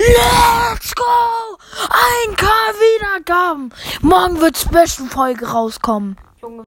Let's go! 1K Wiedergaben! Morgen wird Special-Folge rauskommen.